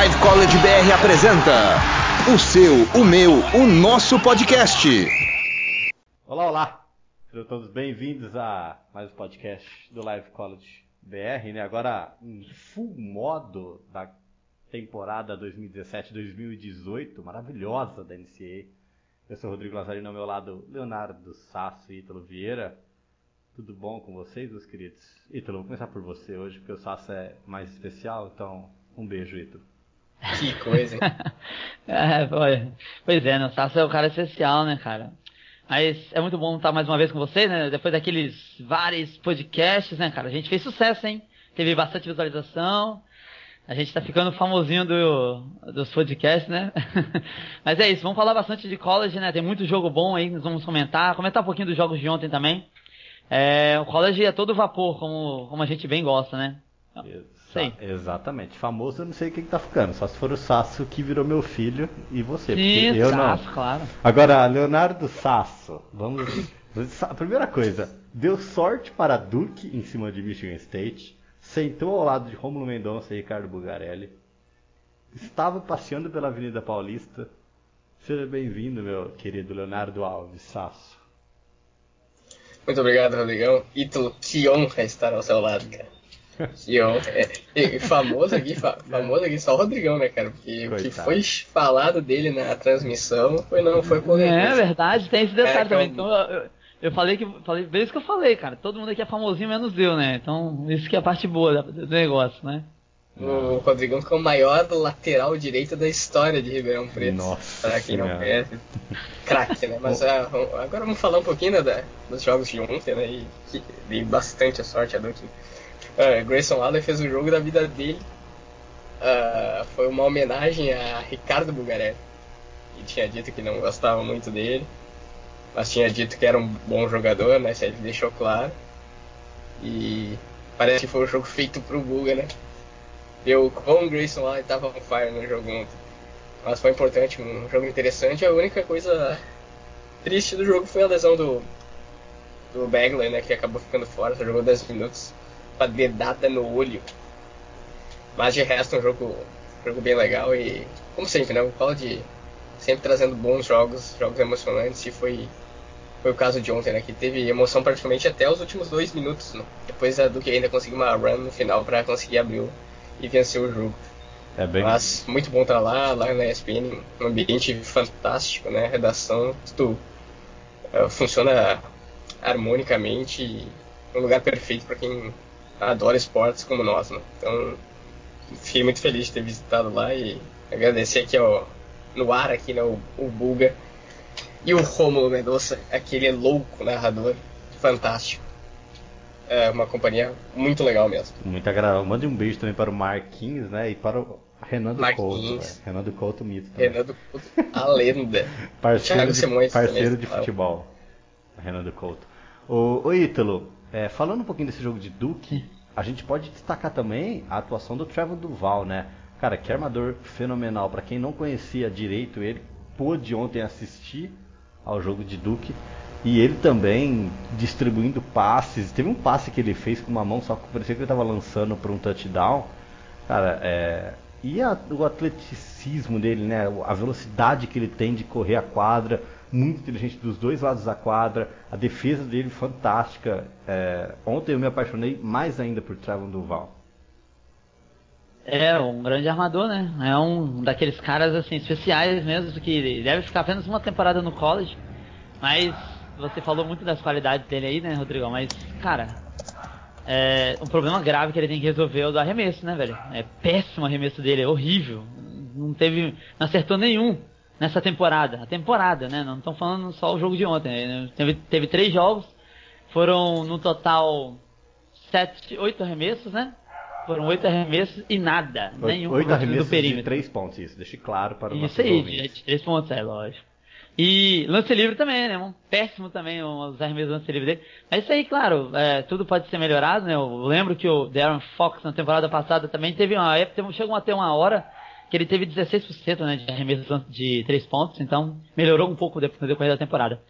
Live College BR apresenta o seu, o meu, o nosso podcast. Olá, olá. Sejam todos bem-vindos a mais um podcast do Live College BR, né? Agora em full modo da temporada 2017-2018, maravilhosa da NCAA. Eu sou Rodrigo Lazarino, ao meu lado Leonardo Sasso e Ítalo Vieira. Tudo bom com vocês, meus queridos? Ítalo, vou começar por você hoje, porque o Sasso é mais especial, então um beijo, Ítalo. Que coisa, hein? é, pois é, né? o Sasso é o cara especial, né, cara? Mas é muito bom estar mais uma vez com vocês, né? Depois daqueles vários podcasts, né, cara? A gente fez sucesso, hein? Teve bastante visualização. A gente tá ficando famosinho do, dos podcasts, né? Mas é isso, vamos falar bastante de college, né? Tem muito jogo bom aí, nós vamos comentar. Comentar um pouquinho dos jogos de ontem também. É, o college é todo vapor, como, como a gente bem gosta, né? Exa Exatamente. Famoso eu não sei o que, que tá ficando, só se for o Sasso que virou meu filho e você. Sim, eu Sasso, não. claro. Agora, Leonardo Sasso, vamos. A primeira coisa, deu sorte para Duke em cima de Michigan State, sentou ao lado de Romulo Mendonça e Ricardo Bugarelli, estava passeando pela Avenida Paulista. Seja bem-vindo, meu querido Leonardo Alves Sasso. Muito obrigado, Rodrigão. Ítalo, que honra estar ao seu lado, cara. Que honra. É, famoso aqui, famoso aqui só o Rodrigão, né, cara? Porque Coitado. o que foi falado dele na transmissão foi, não foi por É verdade, tem esse detalhe é, também. Então, eu, eu, falei que. Falei, bem isso que eu falei, cara. Todo mundo aqui é famosinho, menos eu, né? Então, isso que é a parte boa do negócio, né? O Rodrigão que é o maior lateral direito da história de Ribeirão Preto. Nossa. Pra quem não conhece. Craque, né? Mas uh, agora vamos falar um pouquinho né, da, dos jogos de ontem, né? E, e dei bastante a sorte a Duke. Uh, Grayson Allen fez o jogo da vida dele. Uh, foi uma homenagem a Ricardo Bugarelli. Que tinha dito que não gostava muito dele. Mas tinha dito que era um bom jogador, né? Isso ele deixou claro. E parece que foi um jogo feito pro Buga, né? Eu com o Grayson lá estava on fire no jogo ontem. Mas foi importante, um jogo interessante. A única coisa triste do jogo foi a lesão do, do Bagley, né? Que acabou ficando fora, só jogou 10 minutos. Uma dedada no olho. Mas de resto, um jogo, um jogo bem legal e, como sempre, né? O College sempre trazendo bons jogos, jogos emocionantes e foi, foi o caso de ontem, né? Que teve emoção praticamente até os últimos dois minutos, né? Depois do que ainda conseguiu uma run no final para conseguir abrir o e vencer o jogo. É bem... Mas muito bom estar lá, lá na ESPN, um ambiente fantástico, né? A redação, tudo uh, funciona harmonicamente e um lugar perfeito para quem adora esportes como nós, né? Então, fiquei muito feliz de ter visitado lá e agradecer aqui ó, no ar aqui, né, o, o Bulga e o Romulo Mendonça, aquele louco narrador fantástico é uma companhia muito legal mesmo. Muito agradável. Mande um beijo também para o Marquinhos, né? E para o Renan do Couto. Né? Renan do Couto mito. Também. Renan do Couto, a lenda. parceiro de, Simões parceiro de futebol. Renan do Couto. O, o Ítalo, é, falando um pouquinho desse jogo de Duke, a gente pode destacar também a atuação do Trevor Duval, né? Cara, que armador fenomenal. Para quem não conhecia direito ele, pôde ontem assistir ao jogo de Duke. E ele também distribuindo passes. Teve um passe que ele fez com uma mão, só que parecia que ele estava lançando para um touchdown. Cara, é... e a, o atleticismo dele, né? A velocidade que ele tem de correr a quadra, muito inteligente dos dois lados da quadra. A defesa dele fantástica. É... Ontem eu me apaixonei mais ainda por Trevor Duval. É, um grande armador, né? É um daqueles caras assim especiais mesmo que deve ficar apenas uma temporada no college, mas você falou muito das qualidades dele aí, né, Rodrigão? Mas, cara, é, um problema grave que ele tem que resolver é o do arremesso, né, velho? É péssimo o arremesso dele, é horrível. Não teve. Não acertou nenhum nessa temporada. A temporada, né? Não estão falando só o jogo de ontem. Né? Teve, teve três jogos, foram no total sete, oito arremessos, né? Foram oito arremessos e nada. Oito, nenhum oito arremessos do perímetro. de três pontos, isso. Deixe claro para o Isso aí, de três pontos, é lógico. E lance livre também, né? Um péssimo também os arremessos lance livre dele. Mas isso aí, claro, é, tudo pode ser melhorado, né? Eu lembro que o Darren Fox na temporada passada também teve uma época, chegou até uma hora que ele teve 16% né, de arremessos de 3 pontos, então melhorou um pouco depois no decorrer da temporada.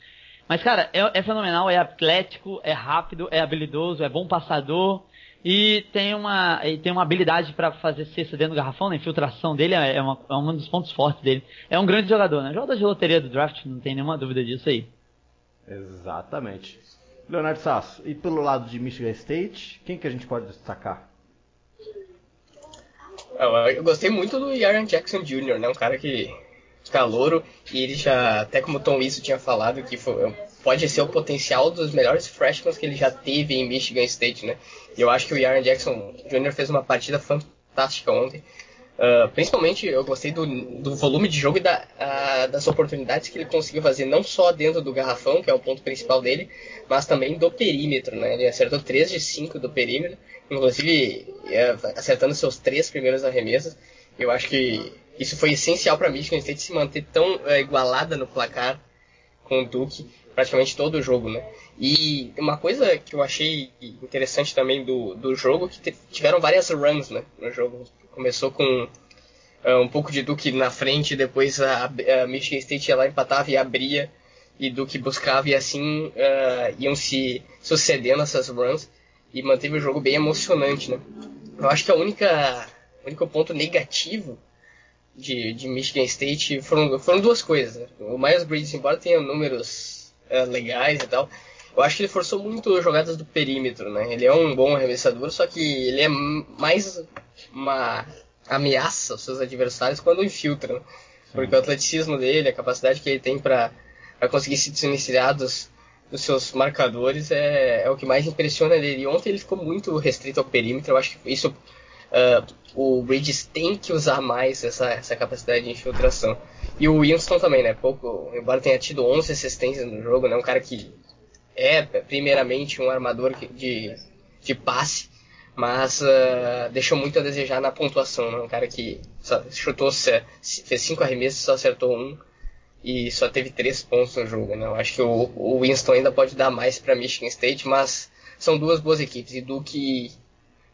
Mas, cara, é, é, fenomenal, é atlético, é rápido, é habilidoso, é bom passador. E tem uma, e tem uma habilidade para fazer cesta dentro do garrafão, né? A infiltração dele é, é, uma, é um dos pontos fortes dele. É um grande jogador, né? Jogador de loteria do draft, não tem nenhuma dúvida disso aí. Exatamente. Leonardo Sasso, e pelo lado de Michigan State, quem que a gente pode destacar? Eu gostei muito do Aaron Jackson Jr., né? Um cara que calouro e ele já, até como o Tom Izzo tinha falado, que foi, pode ser o potencial dos melhores freshmen que ele já teve em Michigan State, né? E eu acho que o Aaron Jackson Jr. fez uma partida fantástica ontem. Uh, principalmente eu gostei do, do, volume de jogo e da, uh, das oportunidades que ele conseguiu fazer, não só dentro do garrafão, que é o ponto principal dele, mas também do perímetro. Né? Ele acertou 3 de 5 do perímetro, inclusive uh, acertando seus três primeiros arremessos. Eu acho que isso foi essencial para a Michigan State se manter tão uh, igualada no placar com o Duke praticamente todo o jogo, né? E uma coisa que eu achei interessante também do, do jogo que tiveram várias runs, né, no jogo. Começou com uh, um pouco de Duke na frente, depois a, a Michigan State ia lá, empatava e abria, e Duke buscava, e assim uh, iam se sucedendo essas runs, e manteve o jogo bem emocionante, né? Eu acho que a única, o único ponto negativo de, de Michigan State foram, foram duas coisas. Né? O Miles Bridges, embora tenha números uh, legais e tal, eu acho que ele forçou muito jogadas do perímetro, né? Ele é um bom arremessador, só que ele é mais uma ameaça aos seus adversários quando infiltra, né? Porque o atleticismo dele, a capacidade que ele tem para conseguir se desvencilhar dos, dos seus marcadores é, é, o que mais impressiona ele. E ontem ele ficou muito restrito ao perímetro, eu acho que isso uh, o Bridges tem que usar mais essa, essa capacidade de infiltração. E o Winston também, né? Pouco, embora tenha tido 11 assistências no jogo, né? Um cara que é primeiramente um armador de, de passe, mas uh, deixou muito a desejar na pontuação. Né? Um cara que chutou, fez cinco arremessos, só acertou um e só teve três pontos no jogo. Né? Eu acho que o, o Winston ainda pode dar mais para Michigan State, mas são duas boas equipes e do que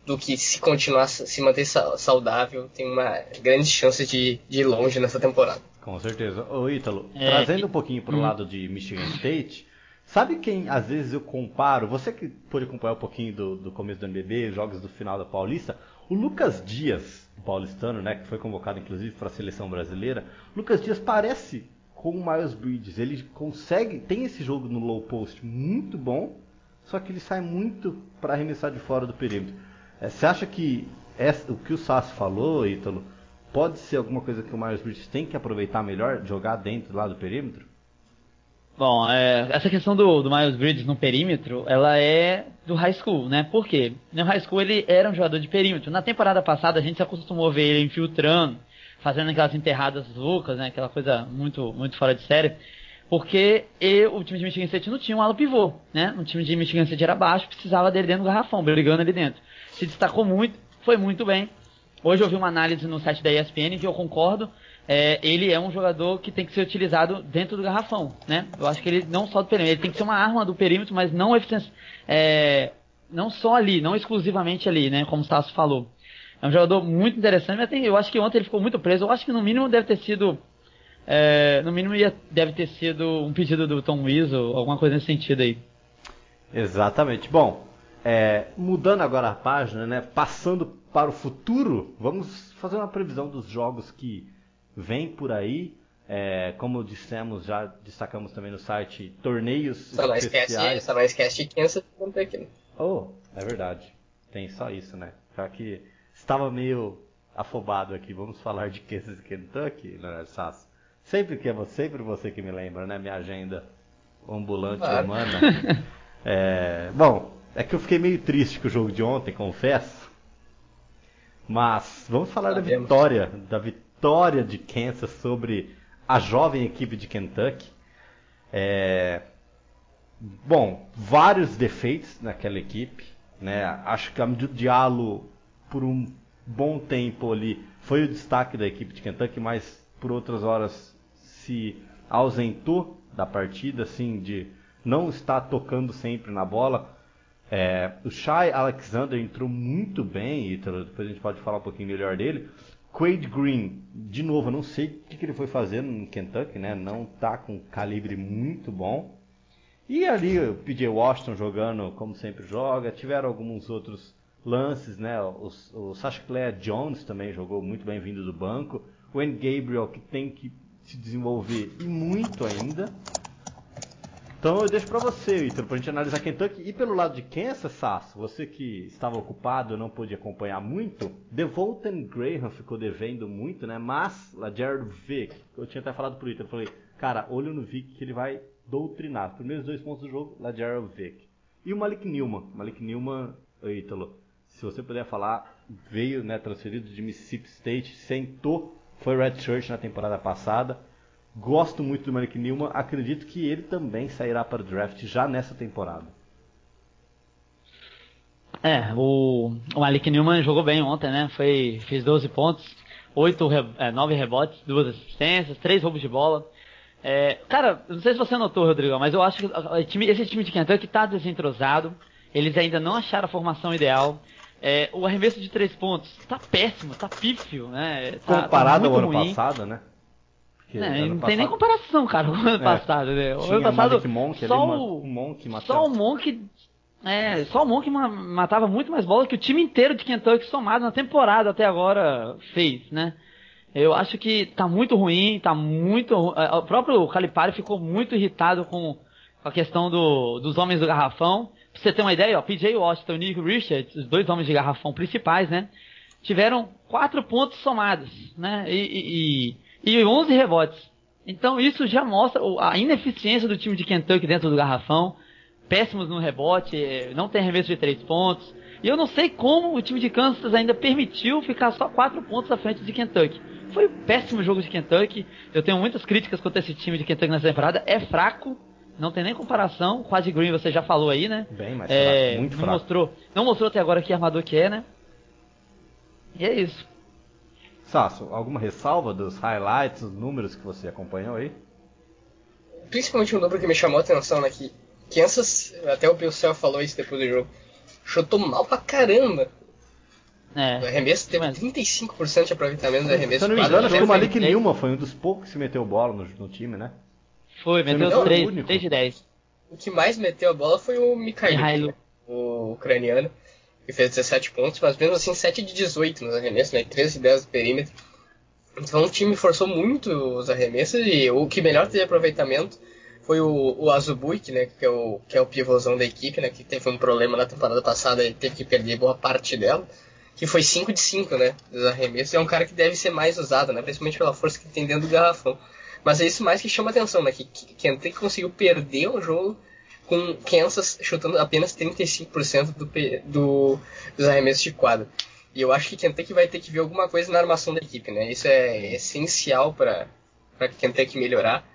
do que se continuar se manter saudável tem uma grande chance de, de ir longe nessa temporada. Com certeza. Ô Ítalo, é, trazendo um pouquinho para o hum. lado de Michigan State, Sabe quem às vezes eu comparo? Você que pôde acompanhar um pouquinho do, do começo do NBB, jogos do final da Paulista, o Lucas Dias, paulistano, né, que foi convocado inclusive para a seleção brasileira, Lucas Dias parece com o Miles Bridges. Ele consegue, tem esse jogo no low post muito bom, só que ele sai muito para arremessar de fora do perímetro. É, você acha que essa, o que o Sassi falou, Ítalo, pode ser alguma coisa que o Miles Bridges tem que aproveitar melhor, jogar dentro lá do perímetro? Bom, é, essa questão do, do Miles Bridges no perímetro, ela é do high school, né? Por quê? No high school ele era um jogador de perímetro. Na temporada passada a gente se acostumou a ver ele infiltrando, fazendo aquelas enterradas loucas, né? Aquela coisa muito, muito fora de série. Porque eu, o time de Michigan State não tinha um ala pivô, né? O time de Michigan State era baixo, precisava dele dentro do garrafão, brigando ali dentro. Se destacou muito, foi muito bem. Hoje eu vi uma análise no site da ESPN que eu concordo é, ele é um jogador que tem que ser utilizado dentro do garrafão, né? Eu acho que ele não só do perímetro, ele tem que ser uma arma do perímetro, mas não é, não só ali, não exclusivamente ali, né? Como o Tasso falou. É um jogador muito interessante, mas tem, eu acho que ontem ele ficou muito preso. Eu acho que no mínimo deve ter sido, é, no mínimo ia, deve ter sido um pedido do Tom Weasel, alguma coisa nesse sentido aí. Exatamente. Bom, é, mudando agora a página, né? Passando para o futuro, vamos fazer uma previsão dos jogos que vem por aí. É, como dissemos, já destacamos também no site, torneios só especiais. só não esquece Kansas Kentucky. Né? Oh, é verdade. Tem só isso, né? Já que estava meio afobado aqui, vamos falar de Kansas Kentucky, Leonardo Sasso. Sempre que é você, sempre você que me lembra, né? Minha agenda ambulante claro. humana. É, bom, é que eu fiquei meio triste com o jogo de ontem, confesso. Mas vamos falar da vitória, da vitória vitória de Kansas sobre a jovem equipe de Kentucky. É... Bom, vários defeitos naquela equipe. Né? Acho que a Diallo, por um bom tempo ali, foi o destaque da equipe de Kentucky, mas por outras horas se ausentou da partida, assim, de não estar tocando sempre na bola. É, o Shai Alexander entrou muito bem, e depois a gente pode falar um pouquinho melhor dele. Quaid Green, de novo, eu não sei o que, que ele foi fazer no Kentucky, né? Não tá com calibre muito bom. E ali o PJ Washington jogando como sempre joga. Tiveram alguns outros lances, né? O, o Sacha Clare Jones também jogou muito bem vindo do banco. O N. Gabriel que tem que se desenvolver e muito ainda. Então eu deixo para você, Ítalo, pra gente analisar Kentucky. E pelo lado de Kansas, Sasso, você que estava ocupado não pôde acompanhar muito, Devonten Graham ficou devendo muito, né? Mas, lá Jared Vick, eu tinha até falado pro Ítalo, falei, cara, olho no Vick que ele vai doutrinar. Os primeiros dois pontos do jogo, lá Jared Vick. E o Malik Newman. Malik Newman, Ítalo, se você puder falar, veio, né, transferido de Mississippi State, sentou, foi redshirt na temporada passada Gosto muito do Malik Newman. Acredito que ele também sairá para o draft já nessa temporada. É, o, o Malik Newman jogou bem ontem, né? Foi, fez 12 pontos, 8, é, 9 rebotes, 2 assistências, 3 roubos de bola. É, cara, não sei se você notou, Rodrigo, mas eu acho que esse time de Kentucky está desentrosado. Eles ainda não acharam a formação ideal. É, o arremesso de 3 pontos está péssimo, está pífio, né? Tá, Comparado tá ao ano ruim. passado, né? É, não passado... tem nem comparação, cara, com o ano é, passado, né? O ano passado, Monk, só, o, o Monk só o Monk é, só o Monk matava muito mais bola que o time inteiro de Kentucky somado na temporada até agora fez, né? Eu acho que tá muito ruim, tá muito. O próprio Calipari ficou muito irritado com a questão do, dos homens do garrafão. Pra você ter uma ideia, ó, PJ Washington e Nick Richards, os dois homens de garrafão principais, né? Tiveram quatro pontos somados, né? E, e, e 11 rebotes. Então isso já mostra a ineficiência do time de Kentucky dentro do garrafão. Péssimos no rebote, eh, não tem arremesso de 3 pontos. E eu não sei como o time de Kansas ainda permitiu ficar só 4 pontos à frente de Kentucky. Foi um péssimo jogo de Kentucky. Eu tenho muitas críticas contra esse time de Kentucky nessa temporada. É fraco, não tem nem comparação. Quad Green você já falou aí, né? Bem mais é, fraco, muito não fraco. Mostrou, não mostrou até agora que armador que é, né? E é isso. Sasso, alguma ressalva dos highlights, dos números que você acompanhou aí? Principalmente um número que me chamou a atenção, né? Que Kansas, até o Bill Self falou isso depois do jogo, chutou mal pra caramba. É. O arremesso teve mas... 35% de aproveitamento do arremesso. Se eu não me engano, acho que o Malik Newman foi um dos poucos que meteu bola no, no time, né? Foi, meteu 3, 3 de 10. O que mais meteu a bola foi o Mikhail, o ucraniano que fez 17 pontos, mas mesmo assim 7 de 18 nos arremessos, né? 13 de 10 do perímetro. Então o time forçou muito os arremessos e o que melhor teve aproveitamento foi o, o Azubuik, né? Que é o, que é o pivôzão da equipe, né? Que teve um problema na temporada passada e teve que perder boa parte dela. Que foi 5 de 5, né? Dos arremessos. É um cara que deve ser mais usado, né? Principalmente pela força que tem dentro do garrafão. Mas é isso mais que chama atenção, né? Que, que Kentucky conseguiu perder um jogo com Kansas chutando apenas 35% do, do, dos arremessos de quadra. E eu acho que Kentucky vai ter que ver alguma coisa na armação da equipe, né? Isso é essencial para Kentucky melhorar.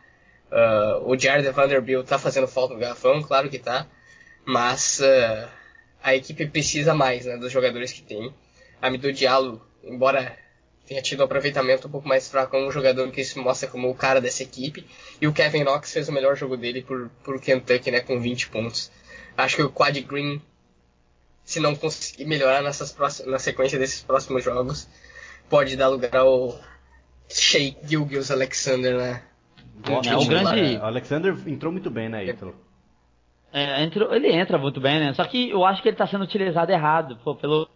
Uh, o Jared Vanderbilt tá fazendo falta no garrafão, claro que tá. Mas uh, a equipe precisa mais né, dos jogadores que tem. Amido Diallo, embora tenha tido um aproveitamento um pouco mais fraco, é um jogador que se mostra como o cara dessa equipe. E o Kevin Knox fez o melhor jogo dele por, por Kentucky, né, com 20 pontos. Acho que o Quad Green, se não conseguir melhorar nessas próximas, na sequência desses próximos jogos, pode dar lugar ao Shea Gilgis Alexander, né? é, o grande... O Alexander entrou muito bem, né, Ítalo? É, entrou, ele entra muito bem, né? Só que eu acho que ele está sendo utilizado errado pô, pelo,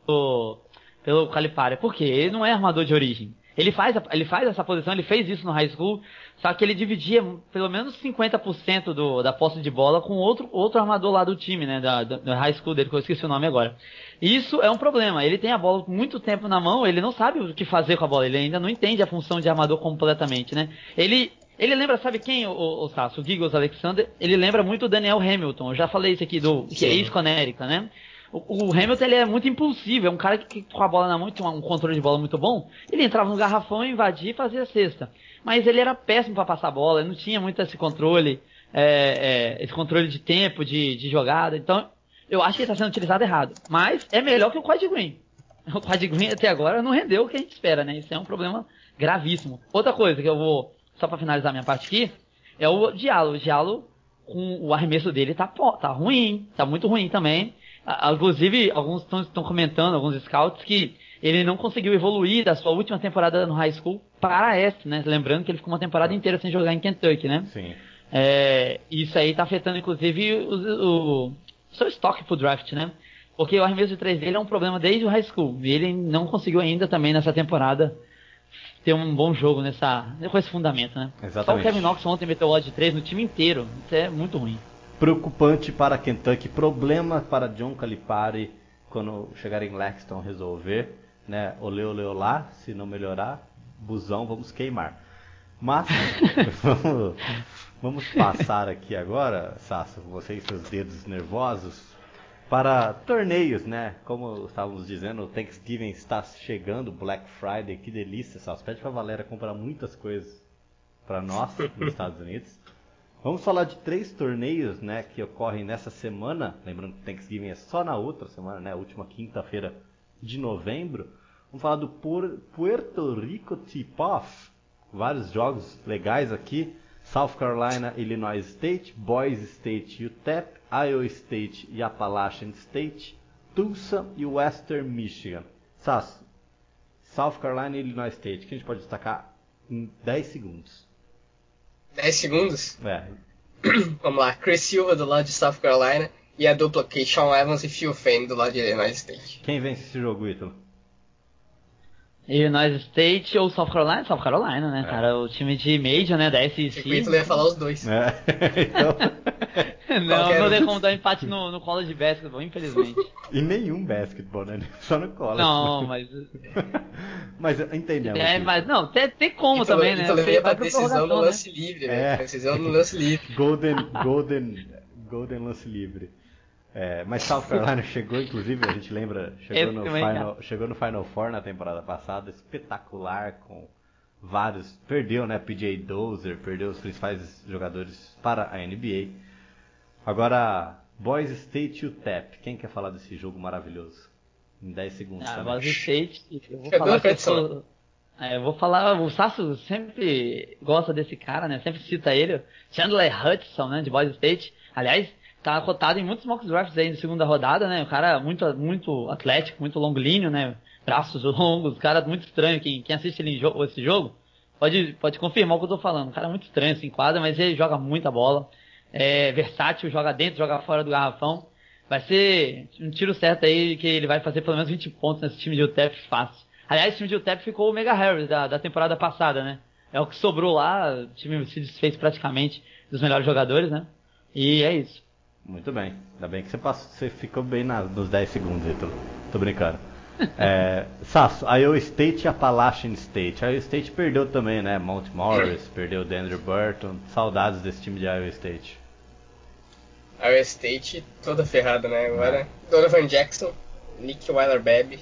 pelo Calipari. Por quê? Ele não é armador de origem. Ele faz, ele faz essa posição, ele fez isso no high school, só que ele dividia pelo menos 50% do, da posse de bola com outro, outro armador lá do time, né, da, da, high school dele, que eu esqueci o nome agora. Isso é um problema. Ele tem a bola muito tempo na mão, ele não sabe o que fazer com a bola, ele ainda não entende a função de armador completamente, né. Ele, ele lembra, sabe quem, o, o, o Sasso, o Giggles Alexander? Ele lembra muito o Daniel Hamilton, eu já falei isso aqui do, que é ex-Conérica, né. O, Hamilton ele é muito impulsivo, é um cara que, com a bola na mão tinha um controle de bola muito bom. Ele entrava no garrafão, invadia e fazia a cesta. Mas ele era péssimo para passar a bola, ele não tinha muito esse controle, é, é, esse controle de tempo, de, de jogada. Então, eu acho que ele está sendo utilizado errado. Mas é melhor que o Quad Green. O Quad Green até agora não rendeu o que a gente espera, né? Isso é um problema gravíssimo. Outra coisa que eu vou, só para finalizar minha parte aqui, é o Diallo. O Diallo, com o arremesso dele tá, tá ruim, tá muito ruim também. Inclusive, alguns estão comentando, alguns scouts, que ele não conseguiu evoluir da sua última temporada no high school para essa, né? Lembrando que ele ficou uma temporada inteira sem jogar em Kentucky, né? Sim. É, isso aí está afetando, inclusive, o, o, seu estoque pro draft, né? Porque o arremesso de três dele é um problema desde o high school. E ele não conseguiu ainda também nessa temporada ter um bom jogo nessa, com esse fundamento, né? Exatamente. Só o Kevin Knox ontem meteu o de 3 no time inteiro. Isso é muito ruim. Preocupante para Kentucky, problema para John Calipari quando chegar em Lexington resolver, né? Olê, olê, olá, se não melhorar, busão, vamos queimar. Mas vamos, vamos passar aqui agora, Sasso, você e seus dedos nervosos, para torneios, né? Como estávamos dizendo, o Thanksgiving está chegando, Black Friday, que delícia, Sasso. Pede para a Valéria comprar muitas coisas para nós nos Estados Unidos. Vamos falar de três torneios, né, que ocorrem nessa semana. Lembrando que Thanksgiving é só na outra semana, né, última quinta-feira de novembro. Vamos falar do Puerto Rico Tip-Off. Vários jogos legais aqui. South Carolina, Illinois State, Boise State, UTEP, Iowa State e Appalachian State, Tulsa e Western Michigan. Sasso, South Carolina e Illinois State, que a gente pode destacar em 10 segundos. 10 segundos? É. Vamos lá, Chris Silva do lado de South Carolina e a dupla Keyshawn Evans e Phil Fane do lado de Illinois State. Quem vence esse jogo, Ítalo? Illinois State ou South Carolina? South Carolina, né, é. cara? O time de Major, né, da SEC. O ia falar os dois. É. então... não, não tem como dar empate no, no college basketball, infelizmente. E nenhum basketball, né? Só no college. Não, mas... mas entendemos. É, mas não, tem, tem como então, também, né? Então levaria pra decisão no lance né? livre, né? É. Decisão no lance livre. Golden, golden, golden lance livre. É, mas South Carolina chegou, inclusive, a gente lembra, chegou no, Final, chegou no Final Four na temporada passada, espetacular, com vários. Perdeu, né? PJ Dozer, perdeu os principais jogadores para a NBA. Agora, Boys State e UTEP. Quem quer falar desse jogo maravilhoso? Em 10 segundos. Ah, Boys State, eu vou falar que eu sou, é, eu vou falar, o Sasso sempre gosta desse cara, né? Sempre cita ele. Chandler Hudson, né? De Boys State. Aliás, tá cotado em muitos mock drafts aí na segunda rodada, né? O cara muito, muito atlético, muito longolíneo, né? Braços longos, cara muito estranho. Quem, quem assiste ele jo esse jogo pode, pode confirmar o que eu tô falando. O cara é muito estranho, assim, quadra, mas ele joga muita bola. É versátil, joga dentro, joga fora do garrafão. Vai ser um tiro certo aí que ele vai fazer pelo menos 20 pontos nesse time de UTEP fácil. Aliás, o time de UTEP ficou o Mega Harris da, da temporada passada, né? É o que sobrou lá, o time se desfez praticamente dos melhores jogadores, né? E é isso. Muito bem. Ainda bem que você, passou, você ficou bem na, nos 10 segundos, Ítalo. Tô brincando. É, Sasso, Iowa State e Appalachian State. Iowa State perdeu também, né? Mount Morris, perdeu o Andrew Burton. Saudades desse time de Iowa State. Iowa State toda ferrada, né? Agora, é. Donovan Jackson, Nick Weiler-Babb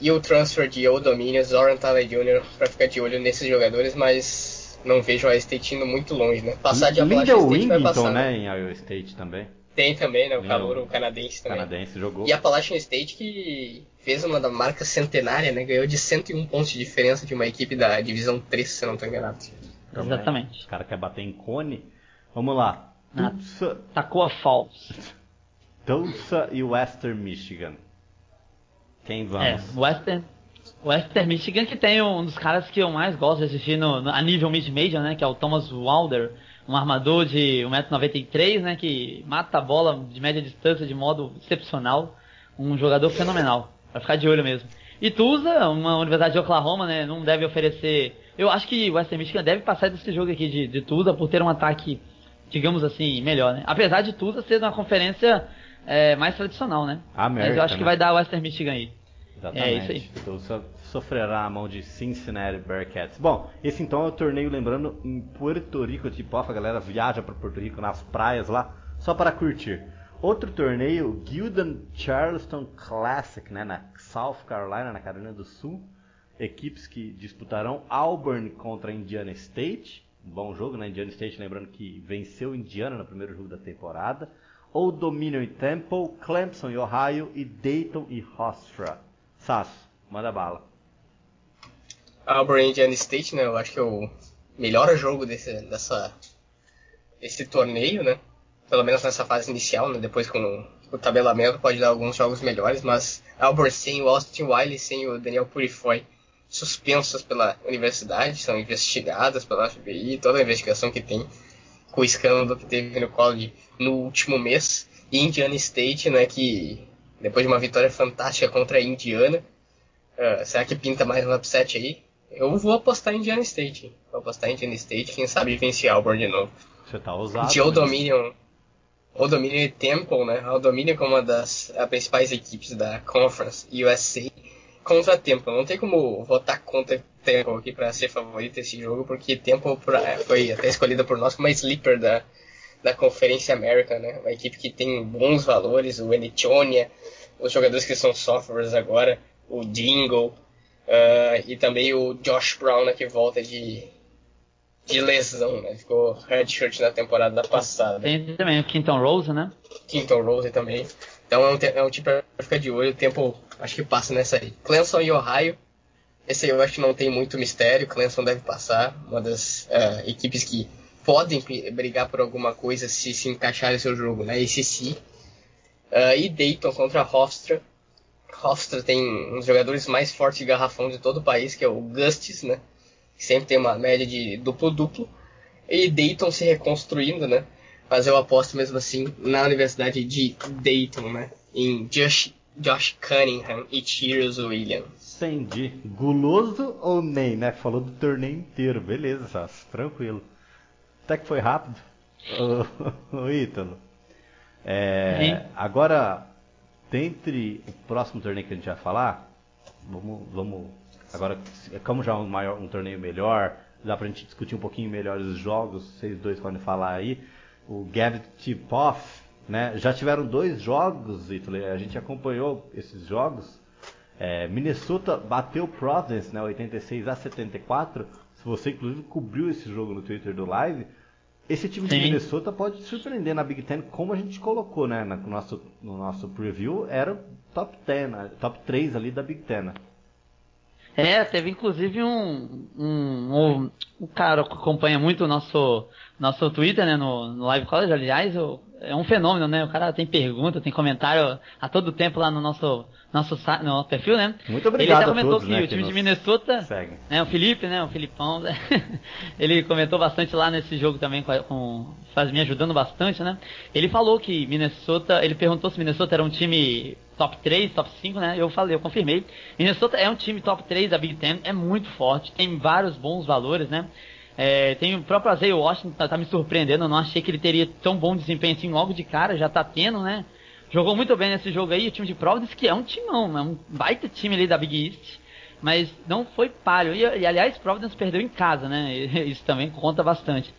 e o transfer de Old Dominion, Zoran Tyler Jr. para ficar de olho nesses jogadores, mas não vejo a State indo muito longe, né? Passar de Appalachian State Wingington, vai passar. né, em Iowa State também. Tem também, né, o calor o canadense também. Canadense jogou. E a Appalachian State que fez uma da marca centenária, né? Ganhou de 101 pontos de diferença de uma equipe da divisão 3, se eu não estou enganado. Exatamente. O cara quer bater em cone. Vamos lá. Ah, Tulsa... Tacou a falsa. Tulsa e Western Michigan. Quem vamos? É, Western o Western Michigan que tem um dos caras que eu mais gosto de assistir no, no, a nível mid-major, né? Que é o Thomas Wilder, um armador de 1,93m, né? Que mata a bola de média distância de modo excepcional. Um jogador fenomenal. Vai ficar de olho mesmo. E Tulsa, uma universidade de Oklahoma, né? Não deve oferecer... Eu acho que o Western Michigan deve passar desse jogo aqui de, de Tulsa por ter um ataque, digamos assim, melhor, né? Apesar de Tulsa ser uma conferência é, mais tradicional, né? América, Mas eu acho né? que vai dar o Western Michigan aí. Exatamente. É isso aí. Então, sofrerá a mão de Cincinnati Bearcats. Bom, esse então é o torneio, lembrando, em Puerto Rico, tipo, a galera viaja para Porto Rico nas praias lá, só para curtir. Outro torneio, Gildan Charleston Classic, né, na South Carolina, na Carolina do Sul. Equipes que disputarão Auburn contra Indiana State. Um bom jogo, né? Indiana State, lembrando que venceu Indiana no primeiro jogo da temporada. Ou Dominion e Temple, Clemson e Ohio e Dayton e Hofstra. Sasso, manda bala. Auburn Indiana State, né? Eu acho que é o melhor jogo desse, dessa, desse torneio, né? Pelo menos nessa fase inicial, né? Depois com o tabelamento pode dar alguns jogos melhores, mas Auburn sem o Austin Wiley, sem o Daniel Purifoy, suspensos pela universidade, são investigadas pela FBI, toda a investigação que tem com o escândalo que teve no college no último mês. E Indiana State, né, que depois de uma vitória fantástica contra a Indiana. Uh, será que pinta mais um upset aí? Eu vou apostar em Indiana State. Vou apostar em Indiana State, quem sabe vencer Auburn de novo. Você tá ousado. De Old né? Dominion, Old Dominion e Temple, né? Old Dominion como uma das principais equipes da Conference USA contra Temple. Não tem como votar contra Temple aqui para ser favorito esse jogo, porque Temple foi até escolhida por nós como a sleeper da, da Conferência América, né? Uma equipe que tem bons valores, o Enichonia, os jogadores que são softwares agora, o Dingle, uh, e também o Josh Brown, né, que volta de, de lesão, né? Ficou redshirt na temporada passada. Tem também o Quinton Rose, né? Quinton Rose também. Então é um, é um time pra ficar de olho, o tempo acho que passa nessa aí. Clemson e Ohio, esse aí eu acho que não tem muito mistério, Clemson deve passar, uma das uh, equipes que podem brigar por alguma coisa se se encaixar no seu jogo, né? Esse sim. Uh, e Dayton contra Hofstra. Hofstra tem um dos jogadores mais fortes de garrafão de todo o país, que é o Gustis, né? Que sempre tem uma média de duplo-duplo. E Dayton se reconstruindo, né? Mas eu aposto mesmo assim na Universidade de Dayton, né? Em Josh, Josh Cunningham e Cheers Williams. Entendi. Guloso ou nem, né? Falou do torneio inteiro. Beleza, Sass. Tranquilo. Até que foi rápido. Ô, Ítalo. É, agora, dentre o próximo torneio que a gente vai falar, vamos, vamos agora, como já é um, maior, um torneio melhor, dá pra gente discutir um pouquinho melhor os jogos, vocês dois podem falar aí. O Gavin Tipoff, né? Já tiveram dois jogos, Ítalo, a gente acompanhou esses jogos. É, Minnesota bateu Providence, né, 86 a 74. Se você inclusive cobriu esse jogo no Twitter do Live, esse time Sim. de Minnesota pode surpreender na Big Ten, como a gente colocou, né? No nosso, no nosso preview, era top 10, né, top 3 ali da Big Ten. Né? É, teve inclusive um, um, um, um, cara que acompanha muito o nosso, nosso Twitter, né, no, no Live College, aliás, o, é um fenômeno, né? O cara tem pergunta, tem comentário a todo tempo lá no nosso, nosso, no nosso perfil, né? Muito obrigado Ele até comentou todos, que né, o time de Minnesota, segue. né, o Felipe, né, o Filipão, né? ele comentou bastante lá nesse jogo também, com, com faz, me ajudando bastante, né? Ele falou que Minnesota, ele perguntou se Minnesota era um time top 3, top 5, né? Eu falei, eu confirmei. Minnesota é um time top 3 da Big Ten, é muito forte, tem vários bons valores, né? É, tem o próprio Isaiah Washington, tá, tá, me surpreendendo, eu não achei que ele teria tão bom desempenho assim logo de cara, já tá tendo, né? Jogou muito bem nesse jogo aí, o time de Providence, que é um timão, é um baita time ali da Big East, mas não foi palho. E, e aliás, Providence perdeu em casa, né? Isso também conta bastante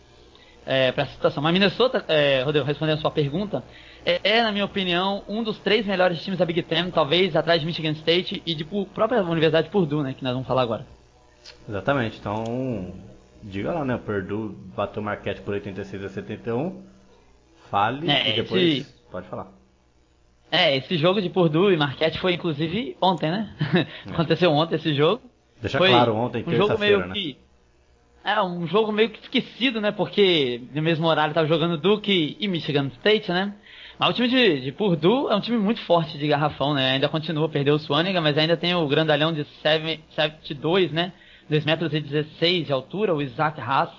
é, para essa situação. Mas Minnesota, é, Rodrigo, respondendo a sua pergunta, é, é, na minha opinião, um dos três melhores times da Big Ten, talvez atrás de Michigan State e de própria Universidade Purdue, né? Que nós vamos falar agora. Exatamente, então diga lá, né? Purdue bateu o Marquette por 86 a 71. Fale é, e depois esse... pode falar. É, esse jogo de Purdue e Marquette foi inclusive ontem, né? Aconteceu ontem esse jogo. Deixa foi claro, ontem, um jogo meio né? que é um jogo meio que esquecido, né? Porque no mesmo horário tava jogando Duke e Michigan State, né? Mas o time de, de Purdue é um time muito forte de garrafão, né? Ainda continua, perdeu o Swanigan, mas ainda tem o grandalhão de 7'2", né? 2 metros e 16 de altura, o Isaac Haas,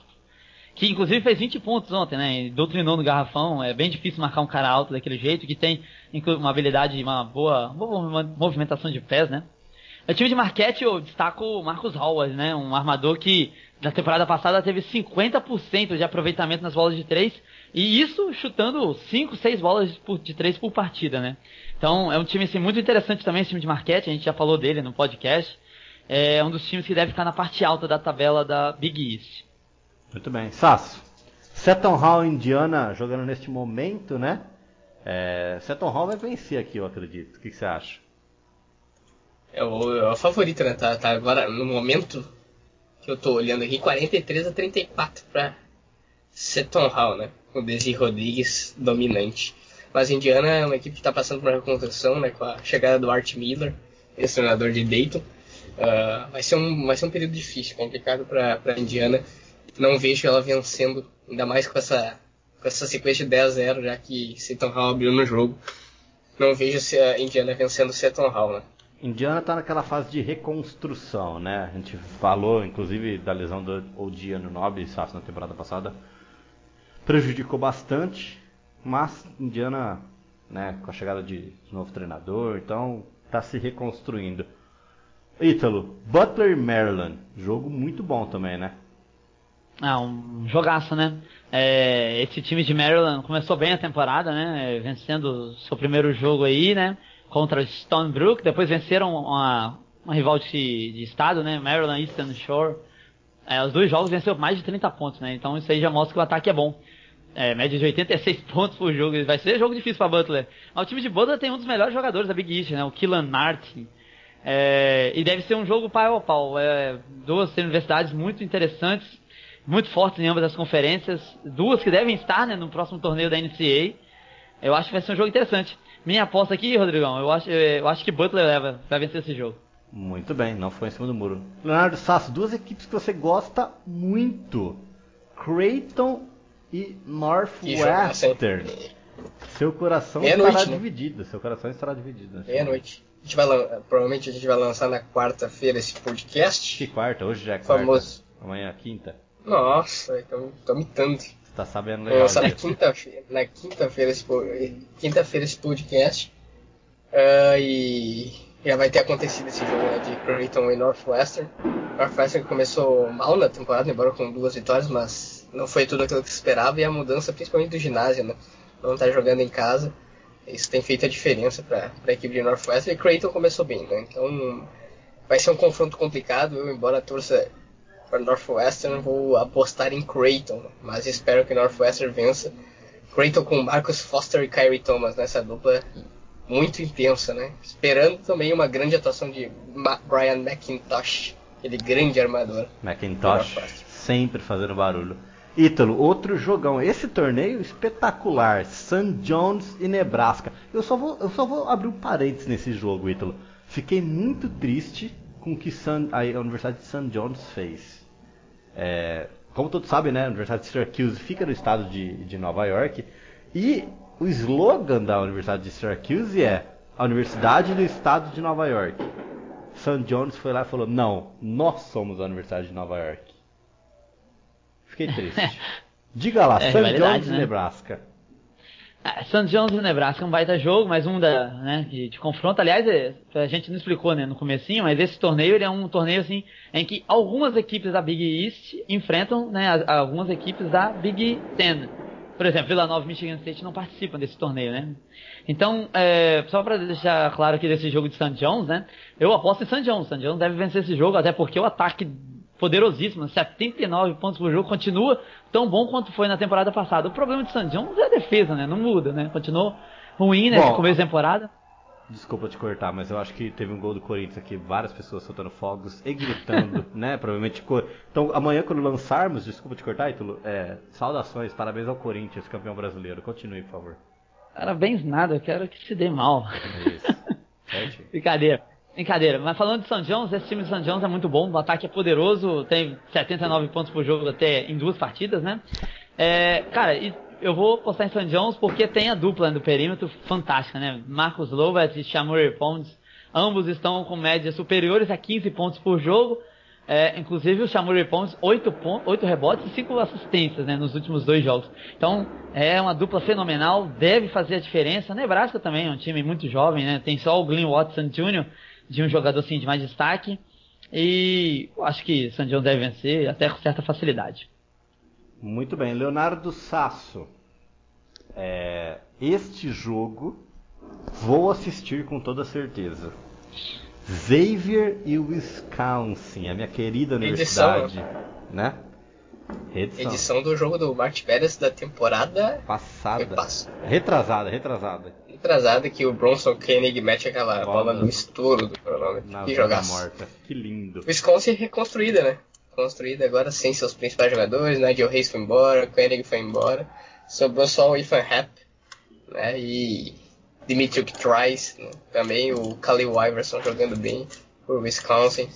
que inclusive fez 20 pontos ontem, né? Doutrinou no garrafão. É bem difícil marcar um cara alto daquele jeito, que tem uma habilidade, uma boa, boa movimentação de pés, né? O time de Marquette eu destaco o Marcos Howard, né? Um armador que na temporada passada teve 50% de aproveitamento nas bolas de 3 e isso chutando 5, 6 bolas de 3 por partida, né? Então é um time assim, muito interessante também, esse time de Marquette, a gente já falou dele no podcast é um dos times que deve ficar na parte alta da tabela da Big East. Muito bem. Sasso. Seton Hall Indiana jogando neste momento, né? É, Seton Hall vai vencer aqui, eu acredito. O que, que você acha? É o, é o favorito, né? Tá, tá, agora no momento que eu tô olhando aqui, 43 a 34 para Seton Hall, né? O Desi Rodrigues dominante. Mas Indiana é uma equipe que está passando por uma reconstrução, né? Com a chegada do Art Miller, ex-treinador de Dayton. Uh, vai, ser um, vai ser um período difícil, complicado para a Indiana. Não vejo ela vencendo, ainda mais com essa, com essa sequência de 10 0 já que Seton Hall abriu no jogo. Não vejo a Indiana vencendo Seton Hall, né? Indiana está naquela fase de reconstrução, né? A gente falou, inclusive, da lesão do Odiano Nobre, na temporada passada. Prejudicou bastante, mas Indiana né, com a chegada de novo treinador, então está se reconstruindo. Ítalo, Butler e Maryland, jogo muito bom também, né? Ah, um jogaço, né? É, esse time de Maryland começou bem a temporada, né? Vencendo seu primeiro jogo aí, né? Contra Stone Brook, depois venceram uma, uma rival de, de estado, né? Maryland Eastern Shore. É, os dois jogos venceram mais de 30 pontos, né? Então isso aí já mostra que o ataque é bom. É, média de 86 pontos por jogo. Vai ser jogo difícil para Butler. Mas o time de Butler tem um dos melhores jogadores da Big East, né? O Killan Martin. É, e deve ser um jogo pau a pau. É, duas universidades muito interessantes, muito fortes em ambas as conferências. Duas que devem estar né, no próximo torneio da NCAA. Eu acho que vai ser um jogo interessante. Minha aposta aqui, Rodrigão, eu acho, eu acho que Butler leva, vai vencer esse jogo. Muito bem, não foi em cima do muro. Leonardo Sasso, duas equipes que você gosta muito. Creighton e Northwestern. Seu coração Meia estará noite, né? dividido. Seu coração estará dividido. Meia-noite. A gente vai, provavelmente a gente vai lançar na quarta-feira esse podcast. Que quarta? Hoje já é quarta. Famoso. Amanhã é quinta. Nossa, então tô mitando. Tá sabendo legal. Lançar na quinta-feira, na quinta-feira esse, quinta-feira esse podcast. Uh, e já vai ter acontecido esse jogo né, de Creighton e Northwestern. Northwestern começou mal na temporada, embora com duas vitórias, mas não foi tudo aquilo que se esperava. E a mudança, principalmente do ginásio, né? Não tá jogando em casa. Isso tem feito a diferença para a equipe de Northwestern. E Creighton começou bem, né? Então vai ser um confronto complicado. Eu, embora torça para Northwestern, vou apostar em Creighton. Mas espero que Northwestern vença. Creighton com Marcus Foster e Kyrie Thomas nessa dupla muito intensa, né? Esperando também uma grande atuação de Brian McIntosh, aquele grande armador. McIntosh sempre fazendo barulho. Ítalo, outro jogão. Esse torneio espetacular. St. John's e Nebraska. Eu só vou, eu só vou abrir um parênteses nesse jogo, Ítalo. Fiquei muito triste com o que San, a Universidade de St. John's fez. É, como todos sabem, né, a Universidade de Syracuse fica no estado de, de Nova York. E o slogan da Universidade de Syracuse é a Universidade do Estado de Nova York. St. John's foi lá e falou: Não, nós somos a Universidade de Nova York. Fiquei triste. Diga lá, é, St. John's né? Nebraska. Ah, St. John's e Nebraska é um baita jogo, mais um da, né, de, de, confronto. Aliás, é, a gente não explicou né, no comecinho, mas esse torneio ele é um torneio assim em que algumas equipes da Big East enfrentam né, algumas equipes da Big Ten. Por exemplo, Vila Nova e Michigan State não participam desse torneio, né? Então, é, só para deixar claro aqui desse jogo de St. John's, né? Eu aposto em St. John's. St. John's deve vencer esse jogo, até porque o ataque poderosíssimo, 79 pontos por jogo, continua tão bom quanto foi na temporada passada. O problema de St. John's é a defesa, né? Não muda, né? Continuou ruim nesse Bom, começo da temporada. Desculpa te cortar, mas eu acho que teve um gol do Corinthians aqui, várias pessoas soltando fogos e gritando, né? Provavelmente. Então, amanhã, quando lançarmos, desculpa te cortar, Ítalo, é, saudações, parabéns ao Corinthians, campeão brasileiro. Continue, por favor. Parabéns nada, eu quero que se dê mal. É isso. Brincadeira. Brincadeira, mas falando de St. John's, esse time de St. John's é muito bom, o ataque é poderoso, tem 79 pontos por jogo até em duas partidas, né? É, cara, eu vou postar em St. John's porque tem a dupla do perímetro fantástica, né? Marcos Lovett e Shamuri Ponds, ambos estão com médias superiores a 15 pontos por jogo, é, inclusive o Shamuri Ponds, 8, pontos, 8 rebotes e 5 assistências né, nos últimos dois jogos. Então é uma dupla fenomenal, deve fazer a diferença. Nebraska também é um time muito jovem, né? Tem só o Glenn Watson Jr., de um jogador assim, de mais destaque. E acho que San Diego deve vencer até com certa facilidade. Muito bem, Leonardo Sasso. É, este jogo vou assistir com toda certeza. Xavier e Wisconsin, a minha querida universidade, Edição. né? Edição. Edição do jogo do Mark Pérez da temporada passada. Retrasada, retrasada atrasada que o Bronson Koenig mete aquela bola, bola no estouro do cronômetro. Que jogaço. morta. Que lindo. Wisconsin reconstruída, né? Construída agora sem seus principais jogadores, Nigel Hayes foi embora, Koenig foi embora. Sobrou só o Ethan Happ, né? E Dimitri Trice, né? também o Khalil Iverson jogando bem por Wisconsin.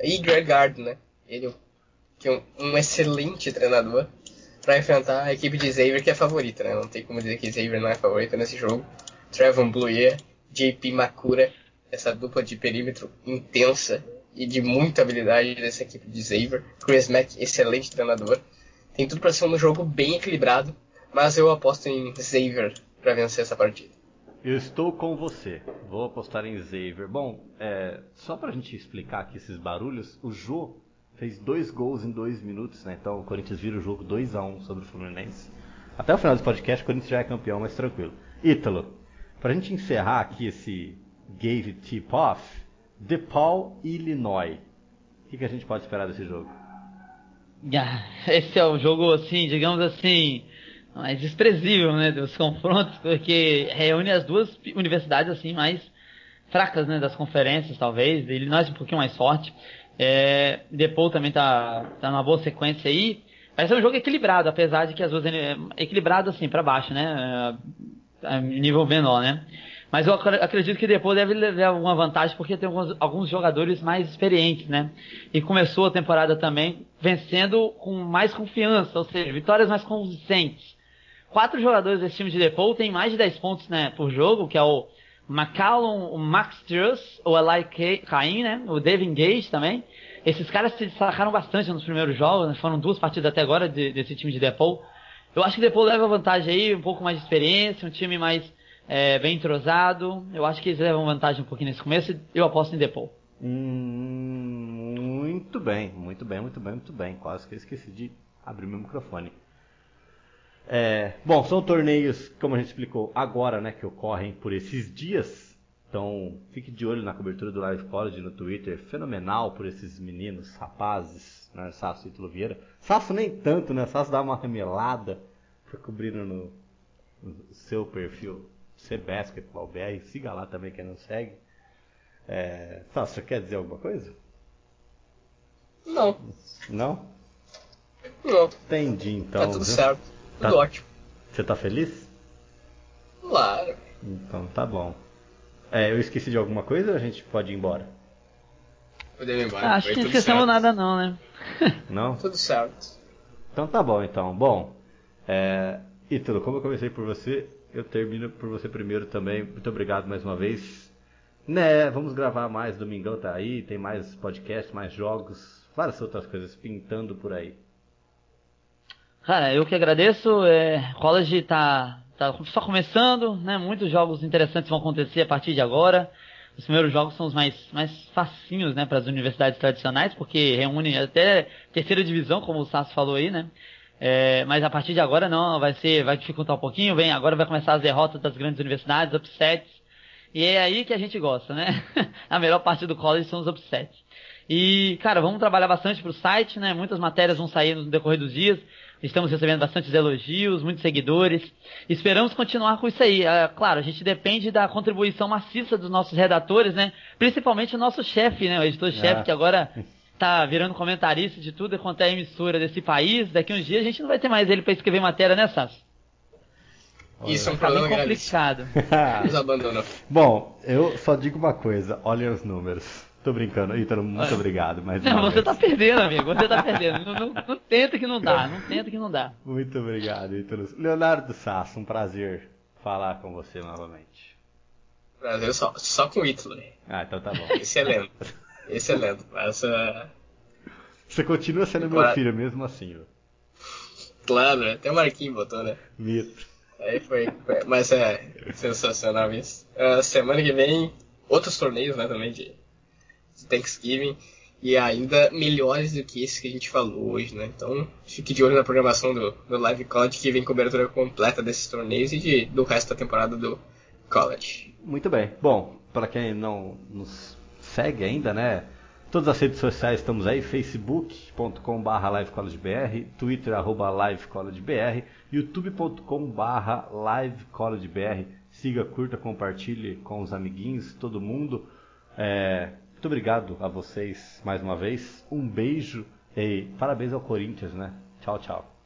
E Greg Gard, né? Ele que é um, um excelente treinador para enfrentar a equipe de Xavier que é favorita, né? Não tem como dizer que Xavier não é favorita nesse jogo. Trevon Bluyer, JP Makura, essa dupla de perímetro intensa e de muita habilidade dessa equipe de Xavier. Chris Mack, excelente treinador. Tem tudo para ser um jogo bem equilibrado, mas eu aposto em Xavier para vencer essa partida. Eu estou com você. Vou apostar em Xavier. Bom, é, só pra gente explicar aqui esses barulhos, o Jô fez dois gols em dois minutos, né? Então o Corinthians vira o jogo 2 a 1 um sobre o Fluminense. Até o final desse podcast, o Corinthians já é campeão, mas tranquilo. Ítalo, pra gente encerrar aqui esse Gave Tip Off, DePaul Illinois. O que, que a gente pode esperar desse jogo? Esse é o jogo, assim, digamos assim, mais desprezível, né, dos confrontos, porque reúne as duas universidades, assim, mais fracas, né, das conferências, talvez. Illinois um pouquinho mais forte. É, Depou também tá, tá numa boa sequência aí. Vai ser um jogo equilibrado, apesar de que as duas equilibrado assim para baixo, né? Nível menor, né? Mas eu acredito que depois deve levar alguma vantagem porque tem alguns, alguns, jogadores mais experientes, né? E começou a temporada também vencendo com mais confiança, ou seja, vitórias mais convincentes. Quatro jogadores desse time de Depou têm mais de 10 pontos né, por jogo, que é o McCallum, o Max Truss, o Eli Cain, né? O Devin Gage também. Esses caras se destacaram bastante nos primeiros jogos, né? foram duas partidas até agora de, desse time de Depou. Eu acho que Depou leva vantagem aí, um pouco mais de experiência, um time mais é, bem entrosado. Eu acho que eles levam vantagem um pouquinho nesse começo. Eu aposto em Depou. Hum, muito bem, muito bem, muito bem, muito bem. Quase que eu esqueci de abrir meu microfone. É, bom, são torneios, como a gente explicou, agora, né, que ocorrem por esses dias. Então, fique de olho na cobertura do Live College no Twitter. Fenomenal por esses meninos, rapazes, né, Sasso e Ítalo Vieira. Sasso nem tanto, né? Sasso dá uma remelada. Fica cobrindo no, no seu perfil C Basketball BR. Siga lá também quem não segue. É, você quer dizer alguma coisa? Não. Não? Não. Entendi, então. Tá tudo certo. Tudo tá... ótimo. Você tá feliz? Claro. Então tá bom. É, eu esqueci de alguma coisa ou a gente pode ir embora? Podemos ir embora. Ah, acho que não esquecemos nada não, né? não? Tudo certo. Então tá bom, então. Bom, é... Ítalo, como eu comecei por você, eu termino por você primeiro também. Muito obrigado mais uma vez. Né, vamos gravar mais, domingão tá aí, tem mais podcast, mais jogos, várias outras coisas pintando por aí. Cara, eu que agradeço. É, college tá, tá só começando, né? Muitos jogos interessantes vão acontecer a partir de agora. Os primeiros jogos são os mais, mais facinhos, né, para as universidades tradicionais, porque reúnem até terceira divisão, como o Sasso falou aí, né? É, mas a partir de agora não, vai ser, vai dificultar um pouquinho, vem, agora vai começar as derrotas das grandes universidades, upsets. E é aí que a gente gosta, né? a melhor parte do college são os upsets. E, cara, vamos trabalhar bastante pro site, né? Muitas matérias vão sair no decorrer dos dias. Estamos recebendo bastantes elogios, muitos seguidores. Esperamos continuar com isso aí. É, claro, a gente depende da contribuição maciça dos nossos redatores, né? Principalmente o nosso chefe, né? O editor-chefe, é. que agora tá virando comentarista de tudo quanto é emissora desse país. Daqui uns dias a gente não vai ter mais ele para escrever matéria, né, Sasso? Isso é um tá problema complicado. Nos abandonou. Bom, eu só digo uma coisa: olhem os números. Tô brincando. Ítalo, muito obrigado. Mais não, você vez. tá perdendo, amigo. Você tá perdendo. não, não, não, tenta que não dá. Não tenta que não dá. Muito obrigado, Ítalo. Leonardo Sasso, um prazer falar com você novamente. Prazer só, só com o Ítalo. Ah, então tá bom. Excelente. Excelente. Essa... Você continua sendo meu filho mesmo assim, ó. Claro, né? até o Marquinhos botou, né? Mito. Aí foi, mas é sensacional isso. Uh, semana que vem, outros torneios, né, também de Thanksgiving e ainda melhores do que esse que a gente falou hoje, né? Então fique de olho na programação do, do Live College que vem cobertura completa desses torneios e de, do resto da temporada do College. Muito bem. Bom, para quem não nos segue ainda, né? Todas as redes sociais estamos aí, facebook.com.br livecollegebr, twitter arroba livecollegebr, youtube.com.br livecollegebr. Siga, curta, compartilhe com os amiguinhos, todo mundo. É, muito obrigado a vocês mais uma vez. Um beijo e parabéns ao Corinthians, né? Tchau, tchau.